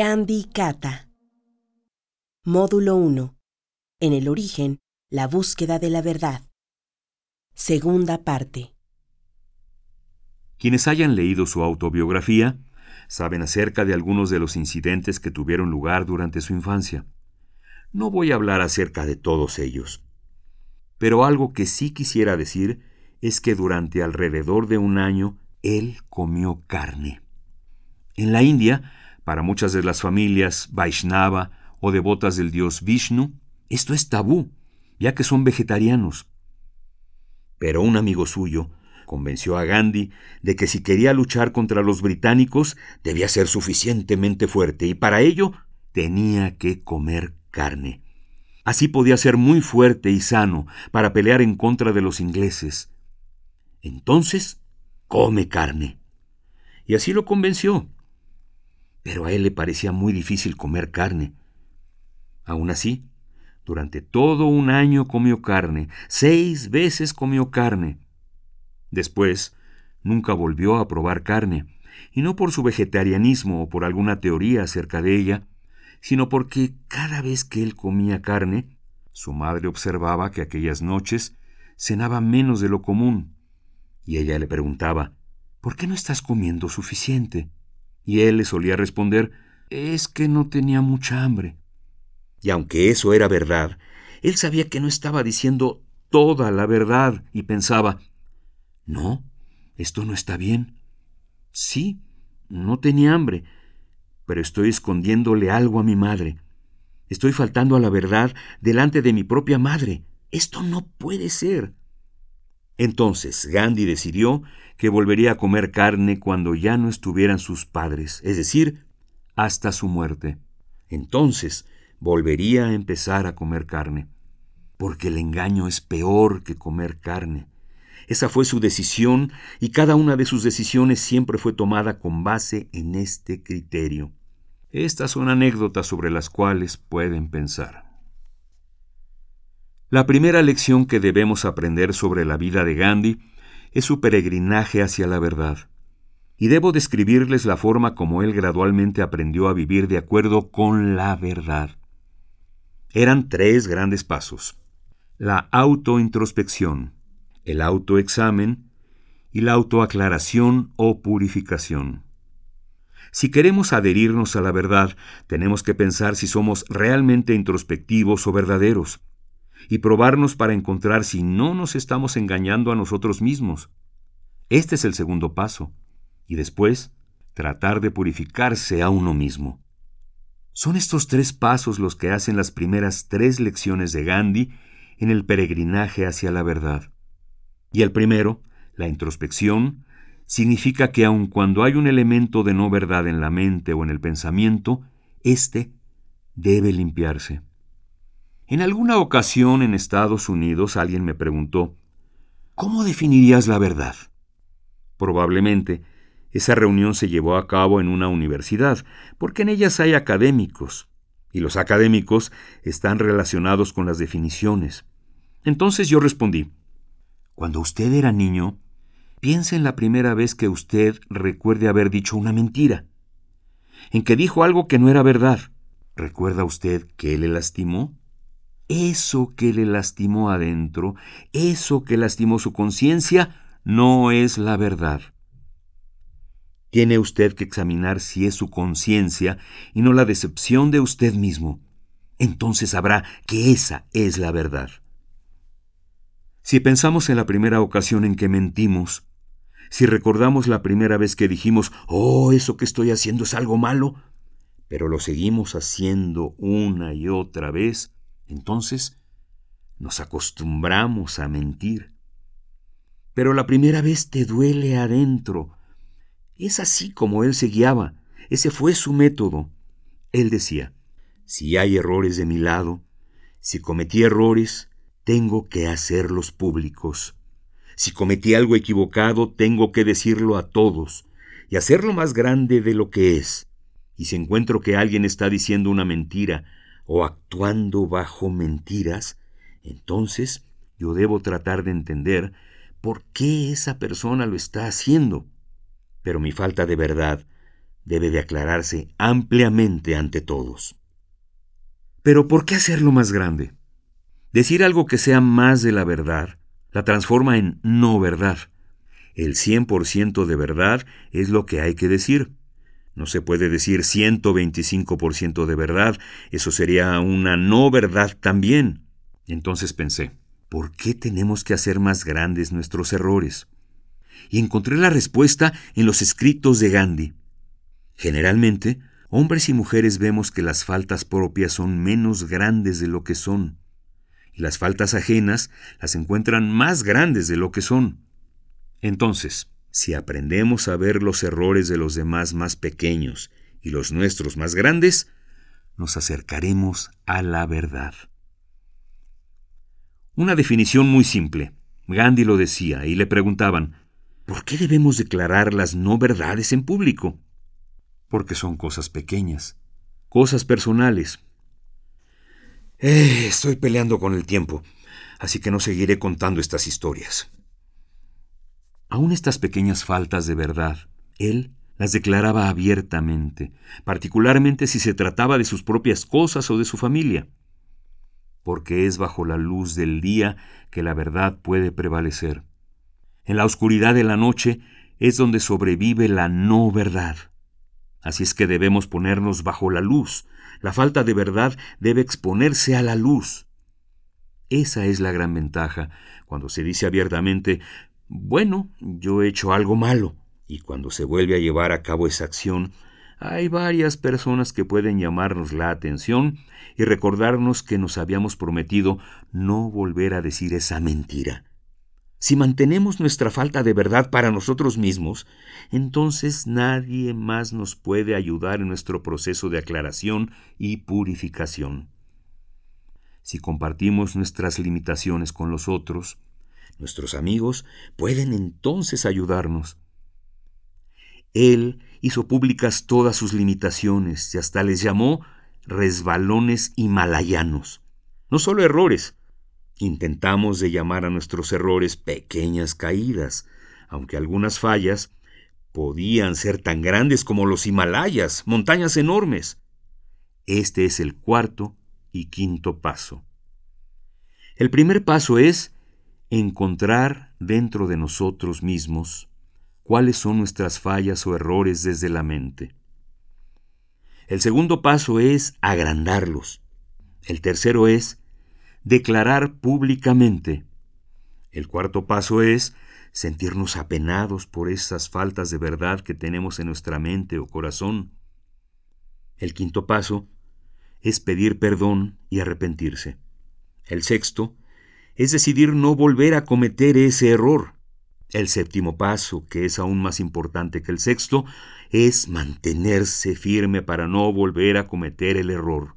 Gandhi Kata. Módulo 1. En el origen, la búsqueda de la verdad. Segunda parte. Quienes hayan leído su autobiografía saben acerca de algunos de los incidentes que tuvieron lugar durante su infancia. No voy a hablar acerca de todos ellos. Pero algo que sí quisiera decir es que durante alrededor de un año él comió carne. En la India, para muchas de las familias Vaishnava o devotas del dios Vishnu, esto es tabú, ya que son vegetarianos. Pero un amigo suyo convenció a Gandhi de que si quería luchar contra los británicos debía ser suficientemente fuerte y para ello tenía que comer carne. Así podía ser muy fuerte y sano para pelear en contra de los ingleses. Entonces, come carne. Y así lo convenció. Pero a él le parecía muy difícil comer carne. Aún así, durante todo un año comió carne, seis veces comió carne. Después, nunca volvió a probar carne, y no por su vegetarianismo o por alguna teoría acerca de ella, sino porque cada vez que él comía carne, su madre observaba que aquellas noches cenaba menos de lo común, y ella le preguntaba, ¿por qué no estás comiendo suficiente? Y él le solía responder, es que no tenía mucha hambre. Y aunque eso era verdad, él sabía que no estaba diciendo toda la verdad y pensaba, no, esto no está bien. Sí, no tenía hambre, pero estoy escondiéndole algo a mi madre. Estoy faltando a la verdad delante de mi propia madre. Esto no puede ser. Entonces Gandhi decidió que volvería a comer carne cuando ya no estuvieran sus padres, es decir, hasta su muerte. Entonces volvería a empezar a comer carne, porque el engaño es peor que comer carne. Esa fue su decisión y cada una de sus decisiones siempre fue tomada con base en este criterio. Estas son anécdotas sobre las cuales pueden pensar. La primera lección que debemos aprender sobre la vida de Gandhi es su peregrinaje hacia la verdad. Y debo describirles la forma como él gradualmente aprendió a vivir de acuerdo con la verdad. Eran tres grandes pasos. La autointrospección, el autoexamen y la autoaclaración o purificación. Si queremos adherirnos a la verdad, tenemos que pensar si somos realmente introspectivos o verdaderos, y probarnos para encontrar si no nos estamos engañando a nosotros mismos. Este es el segundo paso. Y después, tratar de purificarse a uno mismo. Son estos tres pasos los que hacen las primeras tres lecciones de Gandhi en el peregrinaje hacia la verdad. Y el primero, la introspección, significa que aun cuando hay un elemento de no verdad en la mente o en el pensamiento, éste debe limpiarse. En alguna ocasión en Estados Unidos alguien me preguntó, ¿cómo definirías la verdad? Probablemente esa reunión se llevó a cabo en una universidad, porque en ellas hay académicos, y los académicos están relacionados con las definiciones. Entonces yo respondí, cuando usted era niño, piensa en la primera vez que usted recuerde haber dicho una mentira, en que dijo algo que no era verdad. ¿Recuerda usted que le lastimó? Eso que le lastimó adentro, eso que lastimó su conciencia, no es la verdad. Tiene usted que examinar si es su conciencia y no la decepción de usted mismo. Entonces sabrá que esa es la verdad. Si pensamos en la primera ocasión en que mentimos, si recordamos la primera vez que dijimos, oh, eso que estoy haciendo es algo malo, pero lo seguimos haciendo una y otra vez, entonces nos acostumbramos a mentir. Pero la primera vez te duele adentro. Es así como él se guiaba. Ese fue su método. Él decía, si hay errores de mi lado, si cometí errores, tengo que hacerlos públicos. Si cometí algo equivocado, tengo que decirlo a todos y hacerlo más grande de lo que es. Y si encuentro que alguien está diciendo una mentira o actuando bajo mentiras, entonces yo debo tratar de entender por qué esa persona lo está haciendo. Pero mi falta de verdad debe de aclararse ampliamente ante todos. Pero ¿por qué hacerlo más grande? Decir algo que sea más de la verdad la transforma en no verdad. El 100% de verdad es lo que hay que decir. No se puede decir 125% de verdad, eso sería una no verdad también. Entonces pensé, ¿por qué tenemos que hacer más grandes nuestros errores? Y encontré la respuesta en los escritos de Gandhi. Generalmente, hombres y mujeres vemos que las faltas propias son menos grandes de lo que son, y las faltas ajenas las encuentran más grandes de lo que son. Entonces, si aprendemos a ver los errores de los demás más pequeños y los nuestros más grandes, nos acercaremos a la verdad. Una definición muy simple. Gandhi lo decía y le preguntaban, ¿por qué debemos declarar las no verdades en público? Porque son cosas pequeñas, cosas personales. Eh, estoy peleando con el tiempo, así que no seguiré contando estas historias. Aún estas pequeñas faltas de verdad, él las declaraba abiertamente, particularmente si se trataba de sus propias cosas o de su familia, porque es bajo la luz del día que la verdad puede prevalecer. En la oscuridad de la noche es donde sobrevive la no verdad. Así es que debemos ponernos bajo la luz. La falta de verdad debe exponerse a la luz. Esa es la gran ventaja cuando se dice abiertamente bueno, yo he hecho algo malo, y cuando se vuelve a llevar a cabo esa acción, hay varias personas que pueden llamarnos la atención y recordarnos que nos habíamos prometido no volver a decir esa mentira. Si mantenemos nuestra falta de verdad para nosotros mismos, entonces nadie más nos puede ayudar en nuestro proceso de aclaración y purificación. Si compartimos nuestras limitaciones con los otros, Nuestros amigos pueden entonces ayudarnos. Él hizo públicas todas sus limitaciones y hasta les llamó resbalones himalayanos. No solo errores. Intentamos de llamar a nuestros errores pequeñas caídas, aunque algunas fallas podían ser tan grandes como los Himalayas, montañas enormes. Este es el cuarto y quinto paso. El primer paso es encontrar dentro de nosotros mismos cuáles son nuestras fallas o errores desde la mente. El segundo paso es agrandarlos. El tercero es declarar públicamente. El cuarto paso es sentirnos apenados por esas faltas de verdad que tenemos en nuestra mente o corazón. El quinto paso es pedir perdón y arrepentirse. El sexto es decidir no volver a cometer ese error. El séptimo paso, que es aún más importante que el sexto, es mantenerse firme para no volver a cometer el error.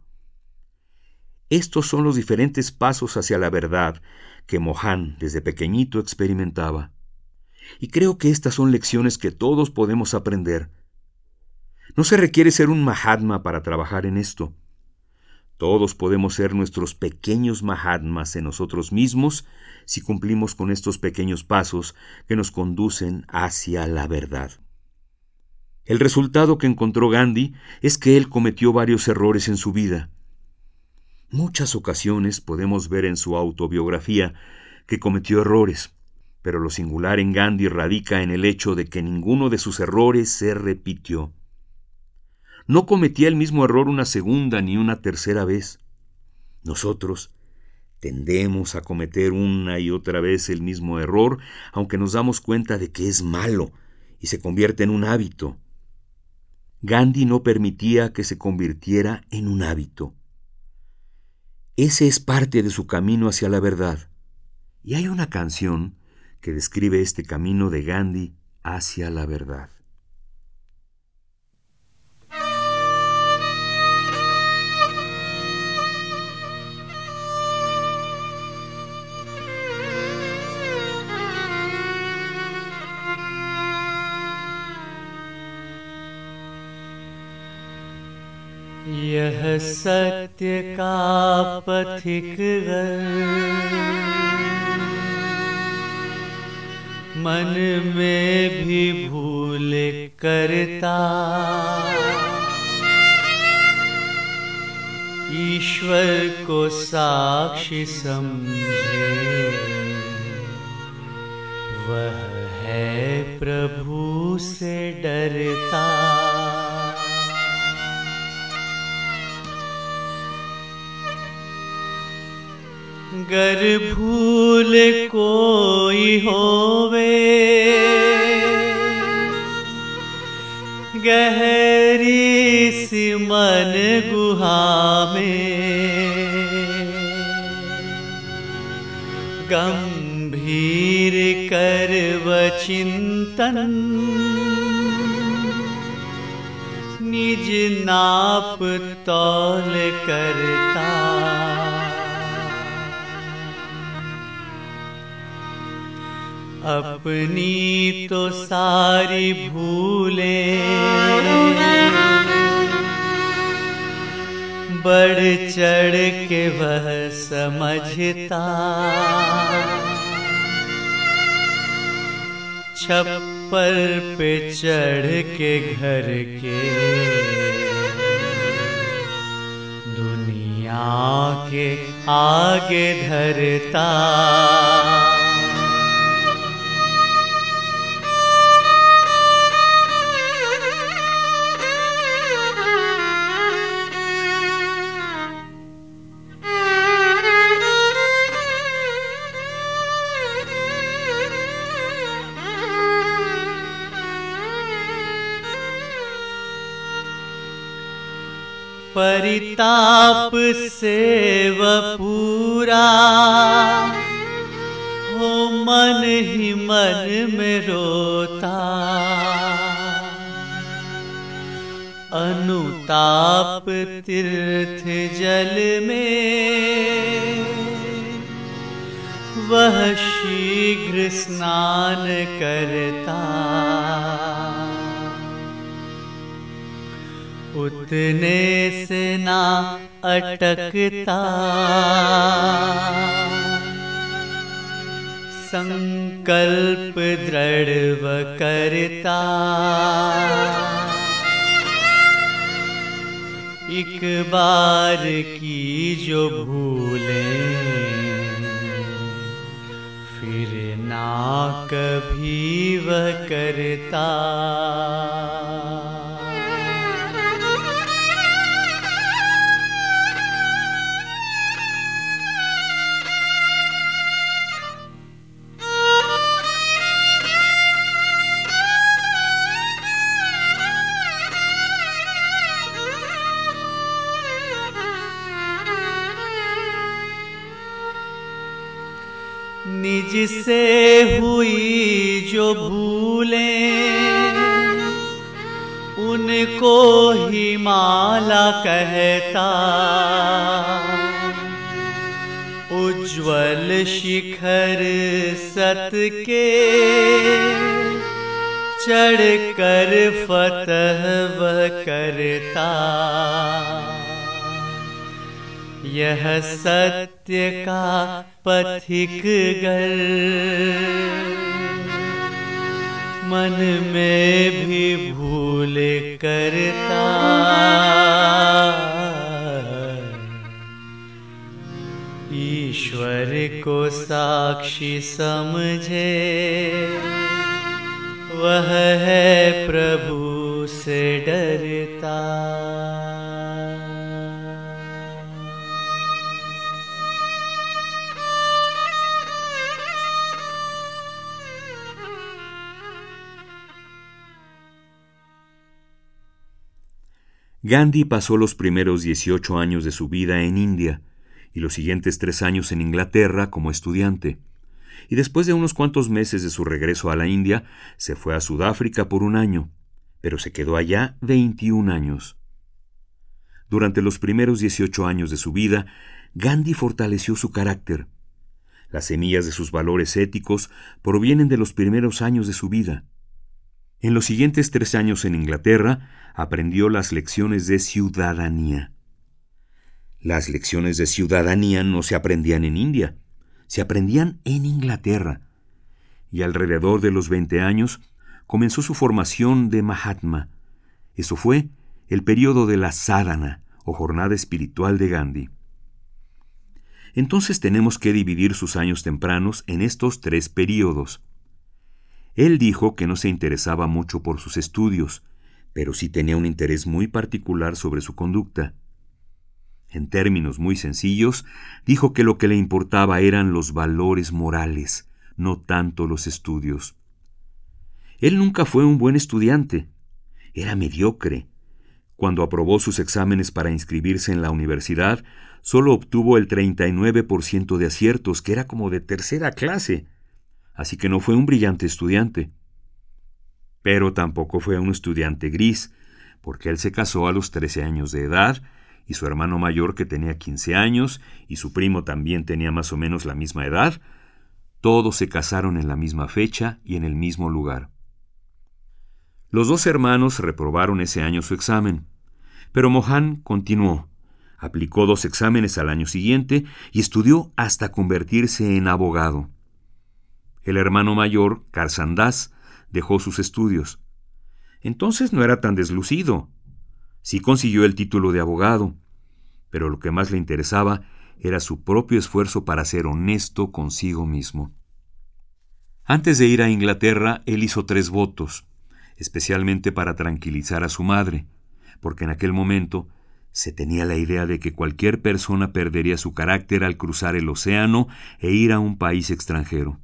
Estos son los diferentes pasos hacia la verdad que Mohan desde pequeñito experimentaba. Y creo que estas son lecciones que todos podemos aprender. No se requiere ser un Mahatma para trabajar en esto. Todos podemos ser nuestros pequeños Mahatmas en nosotros mismos si cumplimos con estos pequeños pasos que nos conducen hacia la verdad. El resultado que encontró Gandhi es que él cometió varios errores en su vida. Muchas ocasiones podemos ver en su autobiografía que cometió errores, pero lo singular en Gandhi radica en el hecho de que ninguno de sus errores se repitió no cometía el mismo error una segunda ni una tercera vez. Nosotros tendemos a cometer una y otra vez el mismo error, aunque nos damos cuenta de que es malo y se convierte en un hábito. Gandhi no permitía que se convirtiera en un hábito. Ese es parte de su camino hacia la verdad. Y hay una canción que describe este camino de Gandhi hacia la verdad. यह सत्य का पथिक मन में भी भूल करता। ईश्वर को साक्षी समझे। वह है प्रभु से डरता। गर भूल कोई होवे। गहरी सी मन गुहा में। गंभीर कर चिंतन निज नाप तौल करता। अपनी तो सारी भूले। बढ़ चढ़ के वह समझता। छप्पर पे चढ़ के घर के। दुनिया के आगे धरता। परिताप से व पूरा हो मन ही मन में रोता। अनुताप तीर्थ जल में, वह शीघ्र स्नान करता। उतने से ना अटकता। संकल्प दृढ़ करता। एक बार की जो भूले, फिर ना कभी वह करता। निज से हुई जो भूले, उनको ही माला कहता। उज्जवल शिखर सत के चढ़ कर फतह करता। यह सत्य का पथिक गर मन में भी भूल करता। ईश्वर को साक्षी समझे। वह है प्रभु से डरता। Gandhi pasó los primeros 18 años de su vida en India y los siguientes tres años en Inglaterra como estudiante. Y después de unos cuantos meses de su regreso a la India, se fue a Sudáfrica por un año, pero se quedó allá 21 años. Durante los primeros 18 años de su vida, Gandhi fortaleció su carácter. Las semillas de sus valores éticos provienen de los primeros años de su vida. En los siguientes tres años en Inglaterra, aprendió las lecciones de ciudadanía. Las lecciones de ciudadanía no se aprendían en India, se aprendían en Inglaterra. y alrededor de los 20 años comenzó su formación de Mahatma. Eso fue el periodo de la sadhana o jornada espiritual de Gandhi. Entonces tenemos que dividir sus años tempranos en estos tres períodos. Él dijo que no se interesaba mucho por sus estudios, pero sí tenía un interés muy particular sobre su conducta. En términos muy sencillos, dijo que lo que le importaba eran los valores morales, no tanto los estudios. Él nunca fue un buen estudiante, era mediocre. Cuando aprobó sus exámenes para inscribirse en la universidad, solo obtuvo el 39% de aciertos, que era como de tercera clase, así que no fue un brillante estudiante. Pero tampoco fue un estudiante gris, porque él se casó a los 13 años de edad, y su hermano mayor que tenía 15 años, y su primo también tenía más o menos la misma edad, todos se casaron en la misma fecha y en el mismo lugar. Los dos hermanos reprobaron ese año su examen, pero Mohan continuó, aplicó dos exámenes al año siguiente y estudió hasta convertirse en abogado. El hermano mayor, Karsandas, dejó sus estudios. Entonces no era tan deslucido. Sí consiguió el título de abogado, pero lo que más le interesaba era su propio esfuerzo para ser honesto consigo mismo. Antes de ir a Inglaterra, él hizo tres votos, especialmente para tranquilizar a su madre, porque en aquel momento se tenía la idea de que cualquier persona perdería su carácter al cruzar el océano e ir a un país extranjero.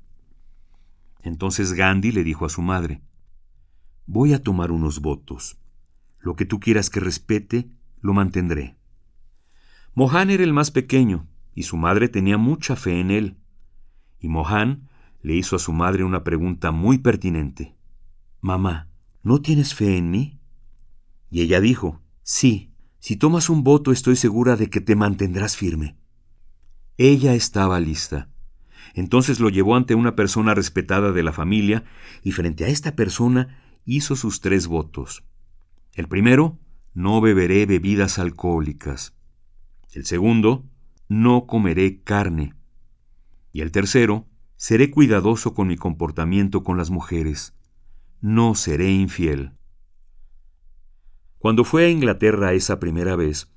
Entonces Gandhi le dijo a su madre, Voy a tomar unos votos. Lo que tú quieras que respete, lo mantendré. Mohan era el más pequeño, y su madre tenía mucha fe en él. Y Mohan le hizo a su madre una pregunta muy pertinente. Mamá, ¿no tienes fe en mí? Y ella dijo, Sí, si tomas un voto estoy segura de que te mantendrás firme. Ella estaba lista. Entonces lo llevó ante una persona respetada de la familia y frente a esta persona hizo sus tres votos. El primero, no beberé bebidas alcohólicas. El segundo, no comeré carne. Y el tercero, seré cuidadoso con mi comportamiento con las mujeres. No seré infiel. Cuando fue a Inglaterra esa primera vez,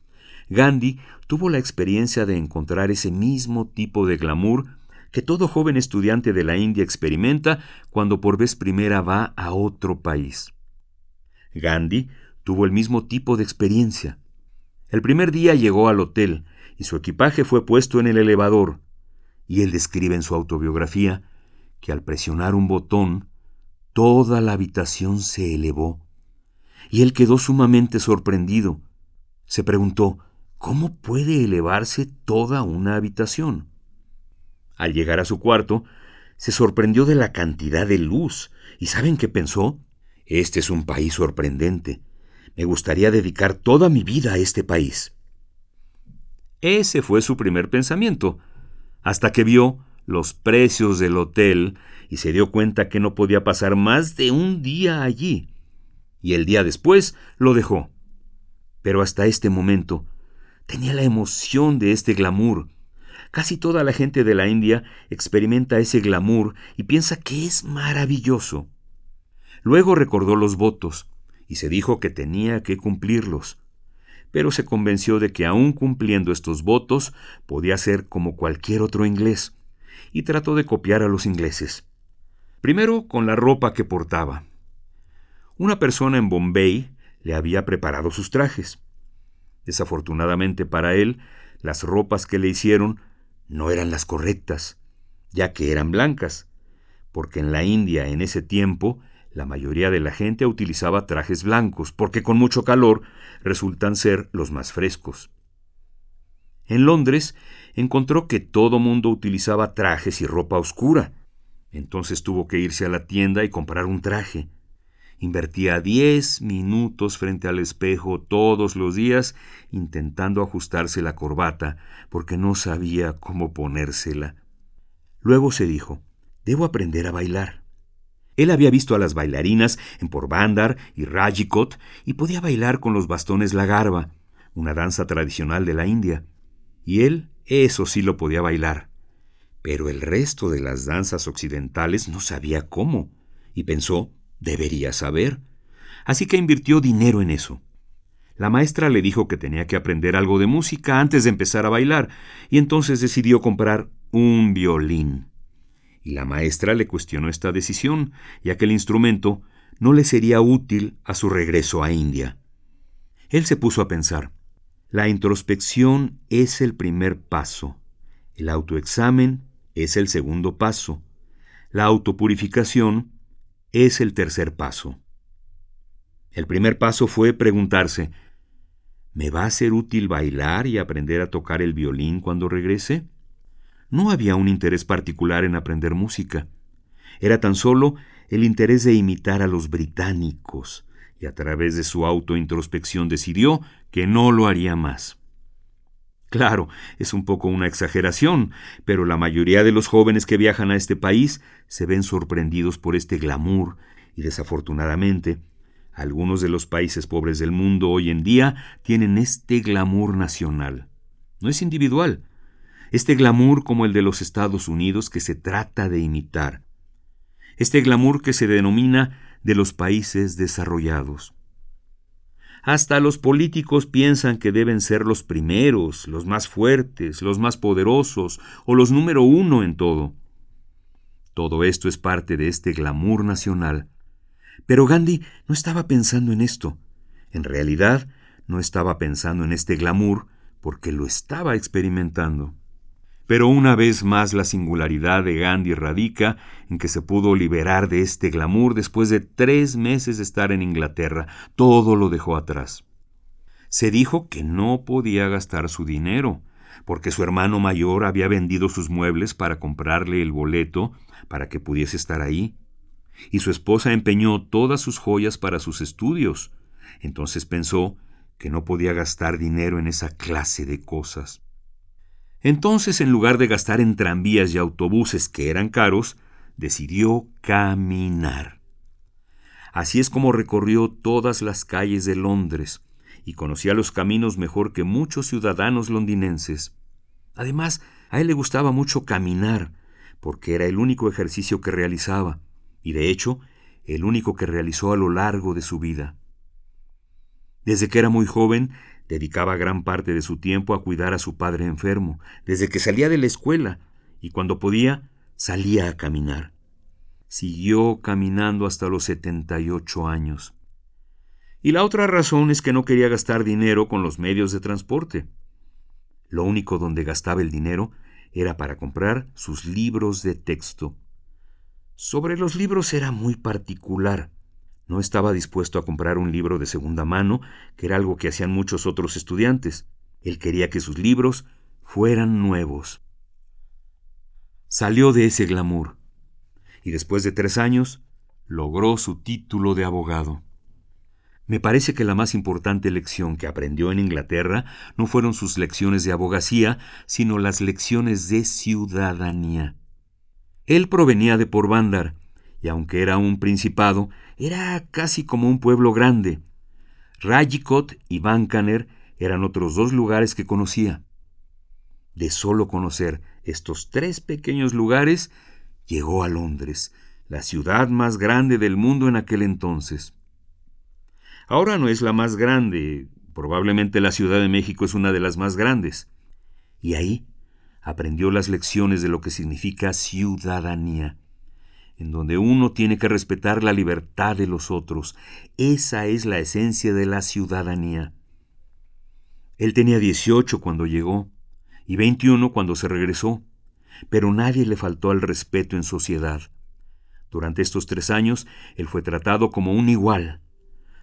Gandhi tuvo la experiencia de encontrar ese mismo tipo de glamour que todo joven estudiante de la India experimenta cuando por vez primera va a otro país. Gandhi tuvo el mismo tipo de experiencia. El primer día llegó al hotel y su equipaje fue puesto en el elevador, y él describe en su autobiografía que al presionar un botón, toda la habitación se elevó y él quedó sumamente sorprendido. Se preguntó, ¿cómo puede elevarse toda una habitación? Al llegar a su cuarto, se sorprendió de la cantidad de luz, y ¿saben qué pensó? Este es un país sorprendente. Me gustaría dedicar toda mi vida a este país. Ese fue su primer pensamiento, hasta que vio los precios del hotel y se dio cuenta que no podía pasar más de un día allí y el día después lo dejó. Pero hasta este momento tenía la emoción de este glamour. Casi toda la gente de la India experimenta ese glamour y piensa que es maravilloso. Luego recordó los votos y se dijo que tenía que cumplirlos, pero se convenció de que aun cumpliendo estos votos podía ser como cualquier otro inglés, y trató de copiar a los ingleses. Primero con la ropa que portaba. Una persona en Bombay le había preparado sus trajes. Desafortunadamente para él, las ropas que le hicieron no eran las correctas, ya que eran blancas, porque en la India en ese tiempo la mayoría de la gente utilizaba trajes blancos, porque con mucho calor resultan ser los más frescos. En Londres encontró que todo mundo utilizaba trajes y ropa oscura. Entonces tuvo que irse a la tienda y comprar un traje. Invertía diez minutos frente al espejo todos los días intentando ajustarse la corbata porque no sabía cómo ponérsela. Luego se dijo, debo aprender a bailar. Él había visto a las bailarinas en Porbandar y Rajikot y podía bailar con los bastones la garba, una danza tradicional de la India. Y él, eso sí lo podía bailar. Pero el resto de las danzas occidentales no sabía cómo, y pensó, debería saber. Así que invirtió dinero en eso. La maestra le dijo que tenía que aprender algo de música antes de empezar a bailar, y entonces decidió comprar un violín. Y la maestra le cuestionó esta decisión, ya que el instrumento no le sería útil a su regreso a India. Él se puso a pensar, la introspección es el primer paso, el autoexamen es el segundo paso, la autopurificación es el tercer paso. El primer paso fue preguntarse, ¿me va a ser útil bailar y aprender a tocar el violín cuando regrese? No había un interés particular en aprender música. Era tan solo el interés de imitar a los británicos, y a través de su autointrospección decidió que no lo haría más. Claro, es un poco una exageración, pero la mayoría de los jóvenes que viajan a este país se ven sorprendidos por este glamour y desafortunadamente algunos de los países pobres del mundo hoy en día tienen este glamour nacional. No es individual. Este glamour como el de los Estados Unidos que se trata de imitar. Este glamour que se denomina de los países desarrollados. Hasta los políticos piensan que deben ser los primeros, los más fuertes, los más poderosos o los número uno en todo. Todo esto es parte de este glamour nacional. Pero Gandhi no estaba pensando en esto. En realidad, no estaba pensando en este glamour porque lo estaba experimentando. Pero una vez más la singularidad de Gandhi radica en que se pudo liberar de este glamour después de tres meses de estar en Inglaterra. Todo lo dejó atrás. Se dijo que no podía gastar su dinero, porque su hermano mayor había vendido sus muebles para comprarle el boleto para que pudiese estar ahí, y su esposa empeñó todas sus joyas para sus estudios. Entonces pensó que no podía gastar dinero en esa clase de cosas. Entonces, en lugar de gastar en tranvías y autobuses que eran caros, decidió caminar. Así es como recorrió todas las calles de Londres y conocía los caminos mejor que muchos ciudadanos londinenses. Además, a él le gustaba mucho caminar, porque era el único ejercicio que realizaba, y de hecho, el único que realizó a lo largo de su vida. Desde que era muy joven, Dedicaba gran parte de su tiempo a cuidar a su padre enfermo, desde que salía de la escuela, y cuando podía, salía a caminar. Siguió caminando hasta los 78 años. Y la otra razón es que no quería gastar dinero con los medios de transporte. Lo único donde gastaba el dinero era para comprar sus libros de texto. Sobre los libros era muy particular. No estaba dispuesto a comprar un libro de segunda mano, que era algo que hacían muchos otros estudiantes. Él quería que sus libros fueran nuevos. Salió de ese glamour y después de tres años logró su título de abogado. Me parece que la más importante lección que aprendió en Inglaterra no fueron sus lecciones de abogacía, sino las lecciones de ciudadanía. Él provenía de Porbandar, y aunque era un principado, era casi como un pueblo grande. Rajikot y Bancaner eran otros dos lugares que conocía. De solo conocer estos tres pequeños lugares, llegó a Londres, la ciudad más grande del mundo en aquel entonces. Ahora no es la más grande, probablemente la Ciudad de México es una de las más grandes. Y ahí aprendió las lecciones de lo que significa ciudadanía en donde uno tiene que respetar la libertad de los otros. Esa es la esencia de la ciudadanía. Él tenía 18 cuando llegó y 21 cuando se regresó, pero nadie le faltó al respeto en sociedad. Durante estos tres años, él fue tratado como un igual.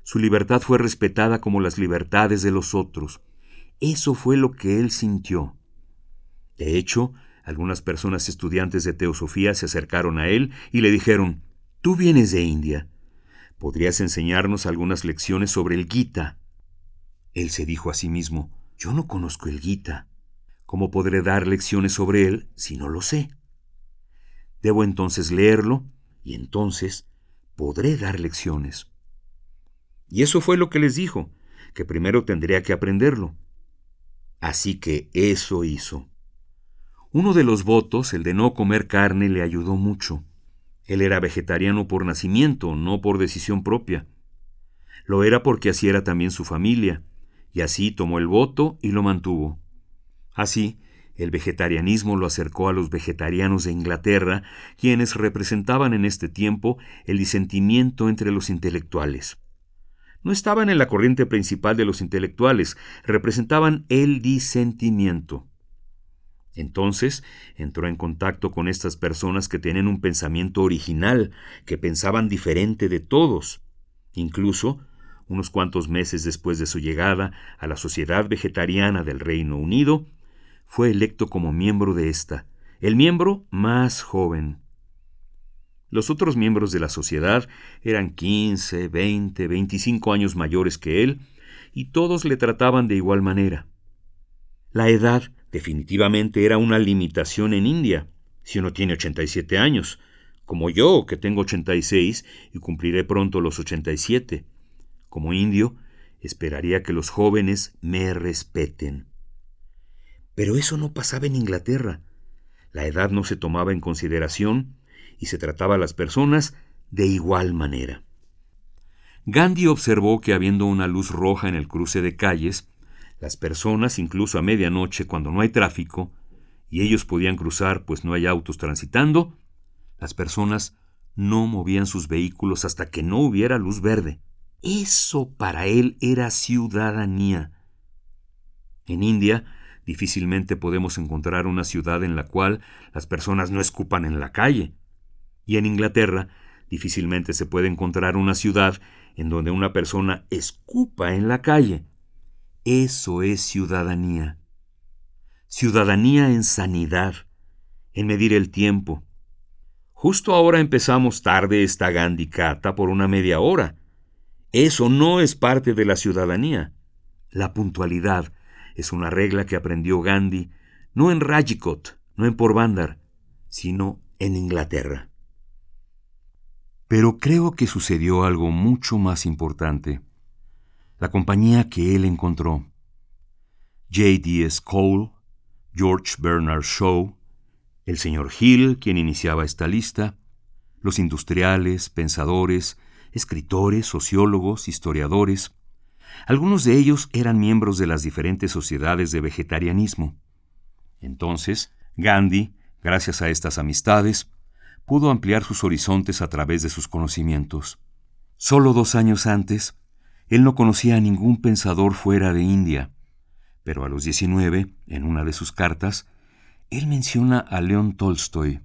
Su libertad fue respetada como las libertades de los otros. Eso fue lo que él sintió. De hecho, algunas personas estudiantes de teosofía se acercaron a él y le dijeron, Tú vienes de India. ¿Podrías enseñarnos algunas lecciones sobre el Gita? Él se dijo a sí mismo, Yo no conozco el Gita. ¿Cómo podré dar lecciones sobre él si no lo sé? Debo entonces leerlo y entonces podré dar lecciones. Y eso fue lo que les dijo, que primero tendría que aprenderlo. Así que eso hizo. Uno de los votos, el de no comer carne, le ayudó mucho. Él era vegetariano por nacimiento, no por decisión propia. Lo era porque así era también su familia, y así tomó el voto y lo mantuvo. Así, el vegetarianismo lo acercó a los vegetarianos de Inglaterra, quienes representaban en este tiempo el disentimiento entre los intelectuales. No estaban en la corriente principal de los intelectuales, representaban el disentimiento. Entonces entró en contacto con estas personas que tenían un pensamiento original, que pensaban diferente de todos. Incluso, unos cuantos meses después de su llegada a la Sociedad Vegetariana del Reino Unido, fue electo como miembro de esta, el miembro más joven. Los otros miembros de la sociedad eran 15, 20, 25 años mayores que él, y todos le trataban de igual manera. La edad definitivamente era una limitación en India, si uno tiene 87 años, como yo, que tengo 86 y cumpliré pronto los 87. Como indio, esperaría que los jóvenes me respeten. Pero eso no pasaba en Inglaterra. La edad no se tomaba en consideración y se trataba a las personas de igual manera. Gandhi observó que habiendo una luz roja en el cruce de calles, las personas, incluso a medianoche, cuando no hay tráfico, y ellos podían cruzar pues no hay autos transitando, las personas no movían sus vehículos hasta que no hubiera luz verde. Eso para él era ciudadanía. En India, Difícilmente podemos encontrar una ciudad en la cual las personas no escupan en la calle. Y en Inglaterra, difícilmente se puede encontrar una ciudad en donde una persona escupa en la calle. Eso es ciudadanía. Ciudadanía en sanidad, en medir el tiempo. Justo ahora empezamos tarde esta Gandicata por una media hora. Eso no es parte de la ciudadanía. La puntualidad, es una regla que aprendió Gandhi no en Rajikot, no en Porbandar, sino en Inglaterra. Pero creo que sucedió algo mucho más importante. La compañía que él encontró. J.D.S. Cole, George Bernard Shaw, el señor Hill, quien iniciaba esta lista, los industriales, pensadores, escritores, sociólogos, historiadores, algunos de ellos eran miembros de las diferentes sociedades de vegetarianismo. Entonces, Gandhi, gracias a estas amistades, pudo ampliar sus horizontes a través de sus conocimientos. Solo dos años antes, él no conocía a ningún pensador fuera de India, pero a los 19, en una de sus cartas, él menciona a León Tolstoy,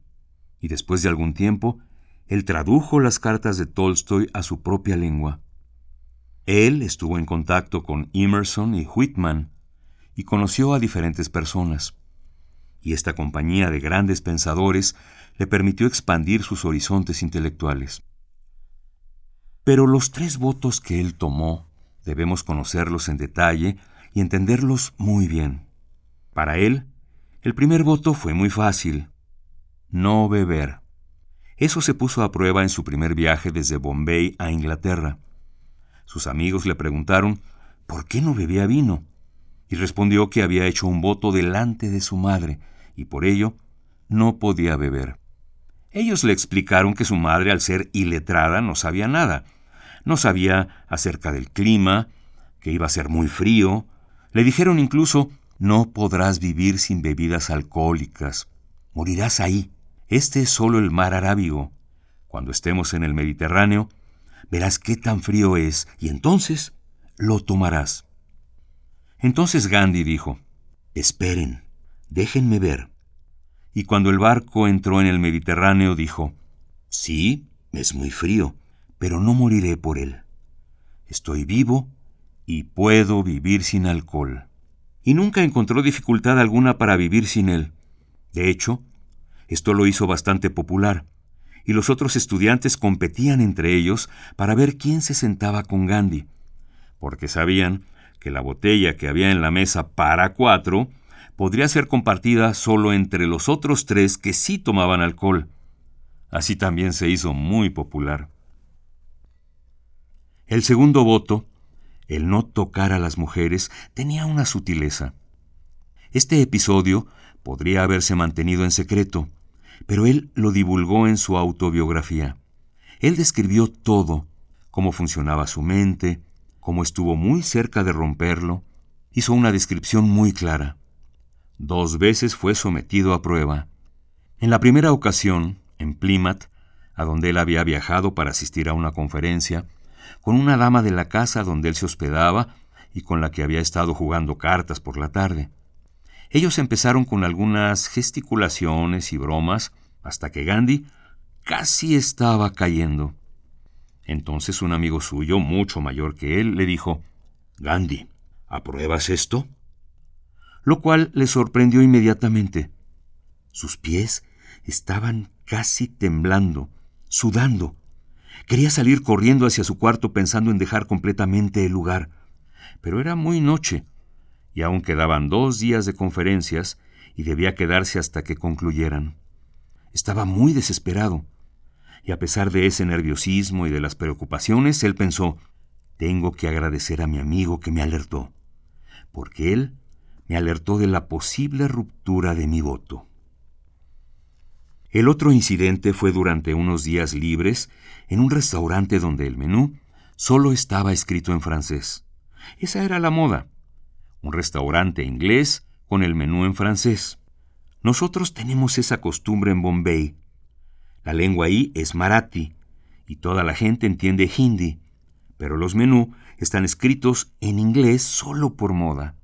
y después de algún tiempo, él tradujo las cartas de Tolstoy a su propia lengua. Él estuvo en contacto con Emerson y Whitman y conoció a diferentes personas. Y esta compañía de grandes pensadores le permitió expandir sus horizontes intelectuales. Pero los tres votos que él tomó debemos conocerlos en detalle y entenderlos muy bien. Para él, el primer voto fue muy fácil. No beber. Eso se puso a prueba en su primer viaje desde Bombay a Inglaterra. Sus amigos le preguntaron por qué no bebía vino, y respondió que había hecho un voto delante de su madre, y por ello no podía beber. Ellos le explicaron que su madre, al ser iletrada, no sabía nada. No sabía acerca del clima, que iba a ser muy frío. Le dijeron incluso, no podrás vivir sin bebidas alcohólicas. Morirás ahí. Este es solo el mar Arábigo. Cuando estemos en el Mediterráneo, verás qué tan frío es y entonces lo tomarás. Entonces Gandhi dijo, Esperen, déjenme ver. Y cuando el barco entró en el Mediterráneo dijo, Sí, es muy frío, pero no moriré por él. Estoy vivo y puedo vivir sin alcohol. Y nunca encontró dificultad alguna para vivir sin él. De hecho, esto lo hizo bastante popular, y los otros estudiantes competían entre ellos para ver quién se sentaba con Gandhi, porque sabían que la botella que había en la mesa para cuatro podría ser compartida solo entre los otros tres que sí tomaban alcohol. Así también se hizo muy popular. El segundo voto, el no tocar a las mujeres, tenía una sutileza. Este episodio podría haberse mantenido en secreto, pero él lo divulgó en su autobiografía. Él describió todo, cómo funcionaba su mente, cómo estuvo muy cerca de romperlo, hizo una descripción muy clara. Dos veces fue sometido a prueba. En la primera ocasión, en Plymouth, a donde él había viajado para asistir a una conferencia, con una dama de la casa donde él se hospedaba y con la que había estado jugando cartas por la tarde. Ellos empezaron con algunas gesticulaciones y bromas hasta que Gandhi casi estaba cayendo. Entonces un amigo suyo, mucho mayor que él, le dijo, Gandhi, ¿apruebas esto? Lo cual le sorprendió inmediatamente. Sus pies estaban casi temblando, sudando. Quería salir corriendo hacia su cuarto pensando en dejar completamente el lugar. Pero era muy noche, y aún quedaban dos días de conferencias, y debía quedarse hasta que concluyeran. Estaba muy desesperado, y a pesar de ese nerviosismo y de las preocupaciones, él pensó, tengo que agradecer a mi amigo que me alertó, porque él me alertó de la posible ruptura de mi voto. El otro incidente fue durante unos días libres en un restaurante donde el menú solo estaba escrito en francés. Esa era la moda. Un restaurante inglés con el menú en francés. Nosotros tenemos esa costumbre en Bombay. La lengua ahí es marathi y toda la gente entiende hindi, pero los menú están escritos en inglés solo por moda.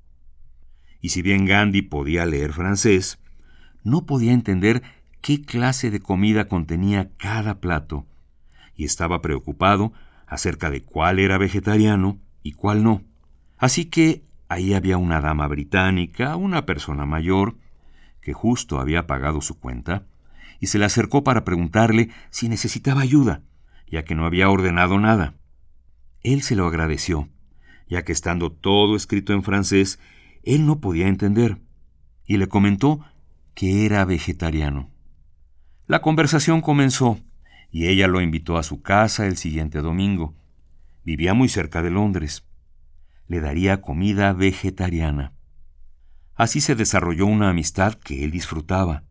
Y si bien Gandhi podía leer francés, no podía entender qué clase de comida contenía cada plato, y estaba preocupado acerca de cuál era vegetariano y cuál no. Así que ahí había una dama británica, una persona mayor, que justo había pagado su cuenta, y se le acercó para preguntarle si necesitaba ayuda, ya que no había ordenado nada. Él se lo agradeció, ya que estando todo escrito en francés, él no podía entender, y le comentó que era vegetariano. La conversación comenzó, y ella lo invitó a su casa el siguiente domingo. Vivía muy cerca de Londres. Le daría comida vegetariana. Así se desarrolló una amistad que él disfrutaba.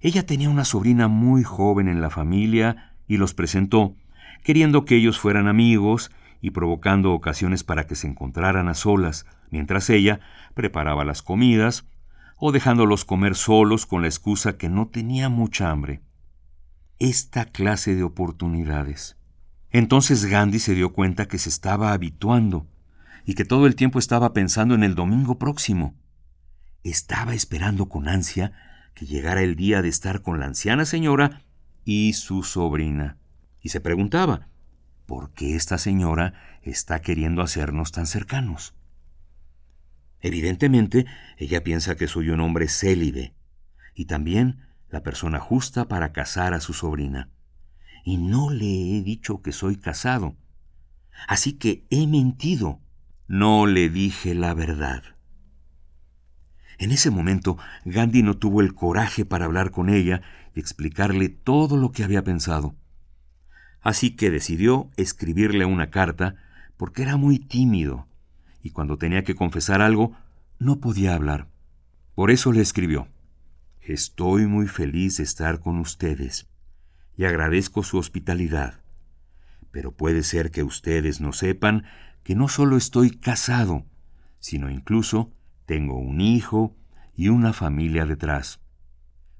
Ella tenía una sobrina muy joven en la familia y los presentó, queriendo que ellos fueran amigos y provocando ocasiones para que se encontraran a solas, mientras ella preparaba las comidas o dejándolos comer solos con la excusa que no tenía mucha hambre esta clase de oportunidades. Entonces Gandhi se dio cuenta que se estaba habituando y que todo el tiempo estaba pensando en el domingo próximo. Estaba esperando con ansia que llegara el día de estar con la anciana señora y su sobrina. Y se preguntaba, ¿por qué esta señora está queriendo hacernos tan cercanos? Evidentemente, ella piensa que soy un hombre célibe, y también la persona justa para casar a su sobrina. Y no le he dicho que soy casado. Así que he mentido. No le dije la verdad. En ese momento, Gandhi no tuvo el coraje para hablar con ella y explicarle todo lo que había pensado. Así que decidió escribirle una carta porque era muy tímido y cuando tenía que confesar algo no podía hablar. Por eso le escribió. Estoy muy feliz de estar con ustedes y agradezco su hospitalidad. Pero puede ser que ustedes no sepan que no solo estoy casado, sino incluso tengo un hijo y una familia detrás.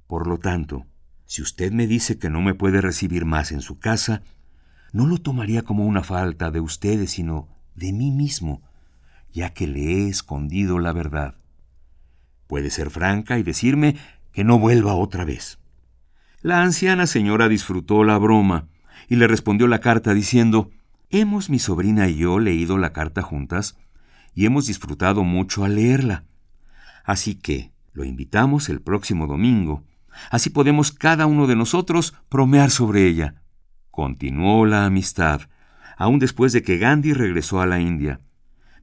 Por lo tanto, si usted me dice que no me puede recibir más en su casa, no lo tomaría como una falta de ustedes, sino de mí mismo, ya que le he escondido la verdad. Puede ser franca y decirme que no vuelva otra vez. La anciana señora disfrutó la broma y le respondió la carta diciendo, Hemos mi sobrina y yo leído la carta juntas y hemos disfrutado mucho al leerla. Así que lo invitamos el próximo domingo. Así podemos cada uno de nosotros bromear sobre ella. Continuó la amistad, aun después de que Gandhi regresó a la India.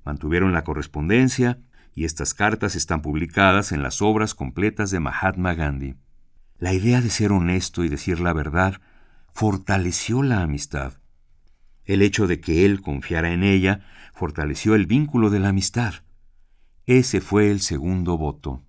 Mantuvieron la correspondencia y estas cartas están publicadas en las obras completas de Mahatma Gandhi. La idea de ser honesto y decir la verdad fortaleció la amistad. El hecho de que él confiara en ella fortaleció el vínculo de la amistad. Ese fue el segundo voto.